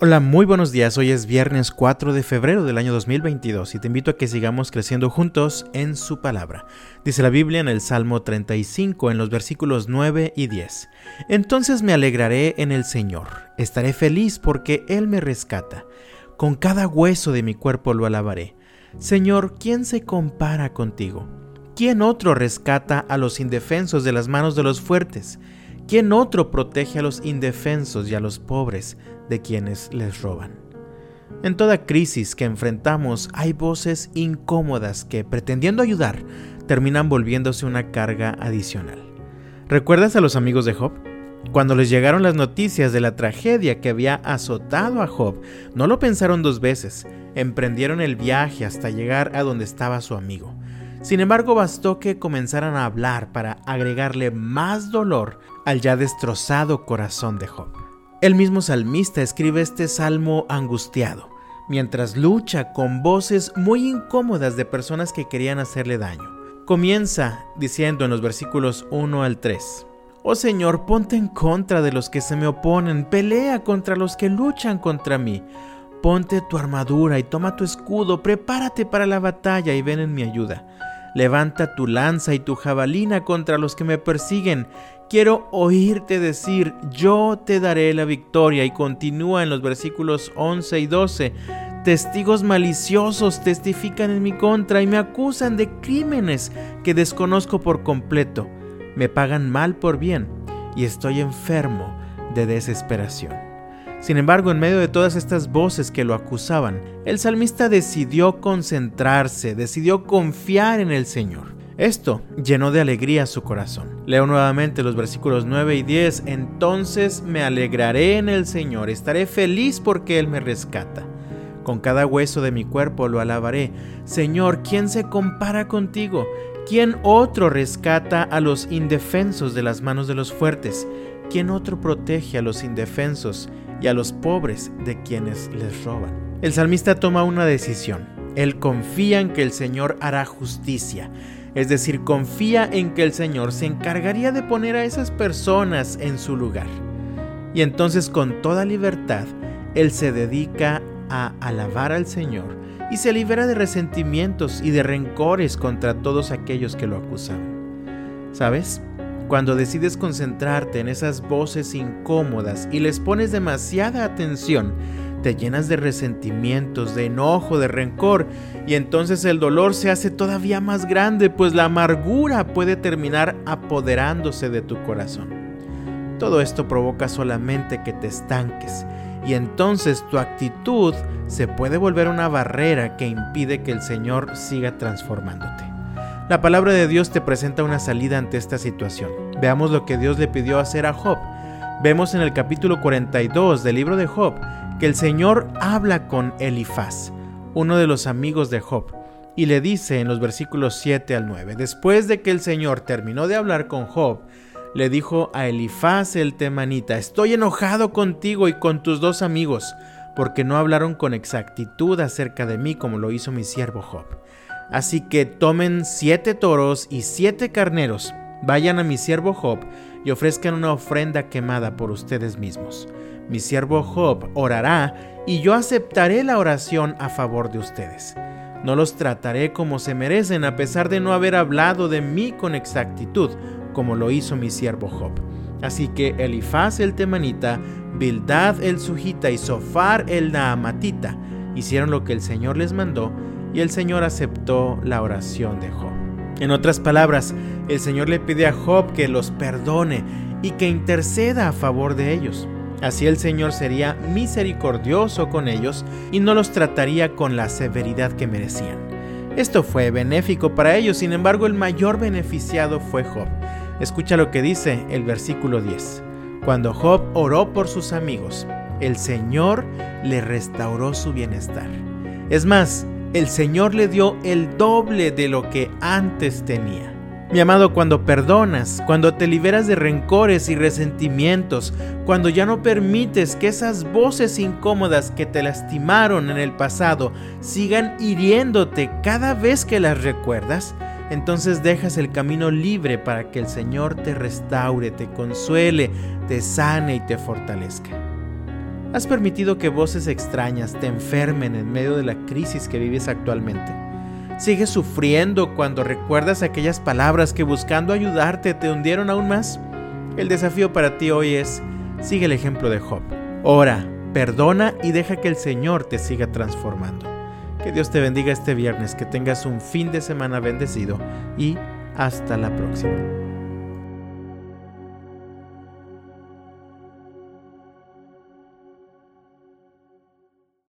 Hola, muy buenos días. Hoy es viernes 4 de febrero del año 2022 y te invito a que sigamos creciendo juntos en su palabra. Dice la Biblia en el Salmo 35 en los versículos 9 y 10. Entonces me alegraré en el Señor, estaré feliz porque Él me rescata. Con cada hueso de mi cuerpo lo alabaré. Señor, ¿quién se compara contigo? ¿Quién otro rescata a los indefensos de las manos de los fuertes? ¿Quién otro protege a los indefensos y a los pobres de quienes les roban? En toda crisis que enfrentamos hay voces incómodas que, pretendiendo ayudar, terminan volviéndose una carga adicional. ¿Recuerdas a los amigos de Job? Cuando les llegaron las noticias de la tragedia que había azotado a Job, no lo pensaron dos veces, emprendieron el viaje hasta llegar a donde estaba su amigo. Sin embargo, bastó que comenzaran a hablar para agregarle más dolor al ya destrozado corazón de Job. El mismo salmista escribe este salmo angustiado, mientras lucha con voces muy incómodas de personas que querían hacerle daño. Comienza diciendo en los versículos 1 al 3, Oh Señor, ponte en contra de los que se me oponen, pelea contra los que luchan contra mí. Ponte tu armadura y toma tu escudo, prepárate para la batalla y ven en mi ayuda. Levanta tu lanza y tu jabalina contra los que me persiguen. Quiero oírte decir, yo te daré la victoria. Y continúa en los versículos 11 y 12. Testigos maliciosos testifican en mi contra y me acusan de crímenes que desconozco por completo. Me pagan mal por bien y estoy enfermo de desesperación. Sin embargo, en medio de todas estas voces que lo acusaban, el salmista decidió concentrarse, decidió confiar en el Señor. Esto llenó de alegría su corazón. Leo nuevamente los versículos 9 y 10. Entonces me alegraré en el Señor, estaré feliz porque Él me rescata. Con cada hueso de mi cuerpo lo alabaré. Señor, ¿quién se compara contigo? ¿Quién otro rescata a los indefensos de las manos de los fuertes? ¿Quién otro protege a los indefensos y a los pobres de quienes les roban. El salmista toma una decisión. Él confía en que el Señor hará justicia, es decir, confía en que el Señor se encargaría de poner a esas personas en su lugar. Y entonces con toda libertad, Él se dedica a alabar al Señor y se libera de resentimientos y de rencores contra todos aquellos que lo acusaban. ¿Sabes? Cuando decides concentrarte en esas voces incómodas y les pones demasiada atención, te llenas de resentimientos, de enojo, de rencor, y entonces el dolor se hace todavía más grande, pues la amargura puede terminar apoderándose de tu corazón. Todo esto provoca solamente que te estanques, y entonces tu actitud se puede volver una barrera que impide que el Señor siga transformándote. La palabra de Dios te presenta una salida ante esta situación. Veamos lo que Dios le pidió hacer a Job. Vemos en el capítulo 42 del libro de Job que el Señor habla con Elifaz, uno de los amigos de Job, y le dice en los versículos 7 al 9, después de que el Señor terminó de hablar con Job, le dijo a Elifaz el temanita, estoy enojado contigo y con tus dos amigos, porque no hablaron con exactitud acerca de mí como lo hizo mi siervo Job. Así que tomen siete toros y siete carneros, vayan a mi siervo Job y ofrezcan una ofrenda quemada por ustedes mismos. Mi siervo Job orará y yo aceptaré la oración a favor de ustedes. No los trataré como se merecen a pesar de no haber hablado de mí con exactitud, como lo hizo mi siervo Job. Así que Elifaz el temanita, Bildad el sujita y Sofar el naamatita hicieron lo que el Señor les mandó y el Señor aceptó la oración de Job. En otras palabras, el Señor le pide a Job que los perdone y que interceda a favor de ellos. Así el Señor sería misericordioso con ellos y no los trataría con la severidad que merecían. Esto fue benéfico para ellos, sin embargo el mayor beneficiado fue Job. Escucha lo que dice el versículo 10. Cuando Job oró por sus amigos, el Señor le restauró su bienestar. Es más, el Señor le dio el doble de lo que antes tenía. Mi amado, cuando perdonas, cuando te liberas de rencores y resentimientos, cuando ya no permites que esas voces incómodas que te lastimaron en el pasado sigan hiriéndote cada vez que las recuerdas, entonces dejas el camino libre para que el Señor te restaure, te consuele, te sane y te fortalezca. Has permitido que voces extrañas te enfermen en medio de la crisis que vives actualmente. ¿Sigues sufriendo cuando recuerdas aquellas palabras que buscando ayudarte te hundieron aún más? El desafío para ti hoy es, sigue el ejemplo de Job. Ora, perdona y deja que el Señor te siga transformando. Que Dios te bendiga este viernes, que tengas un fin de semana bendecido y hasta la próxima.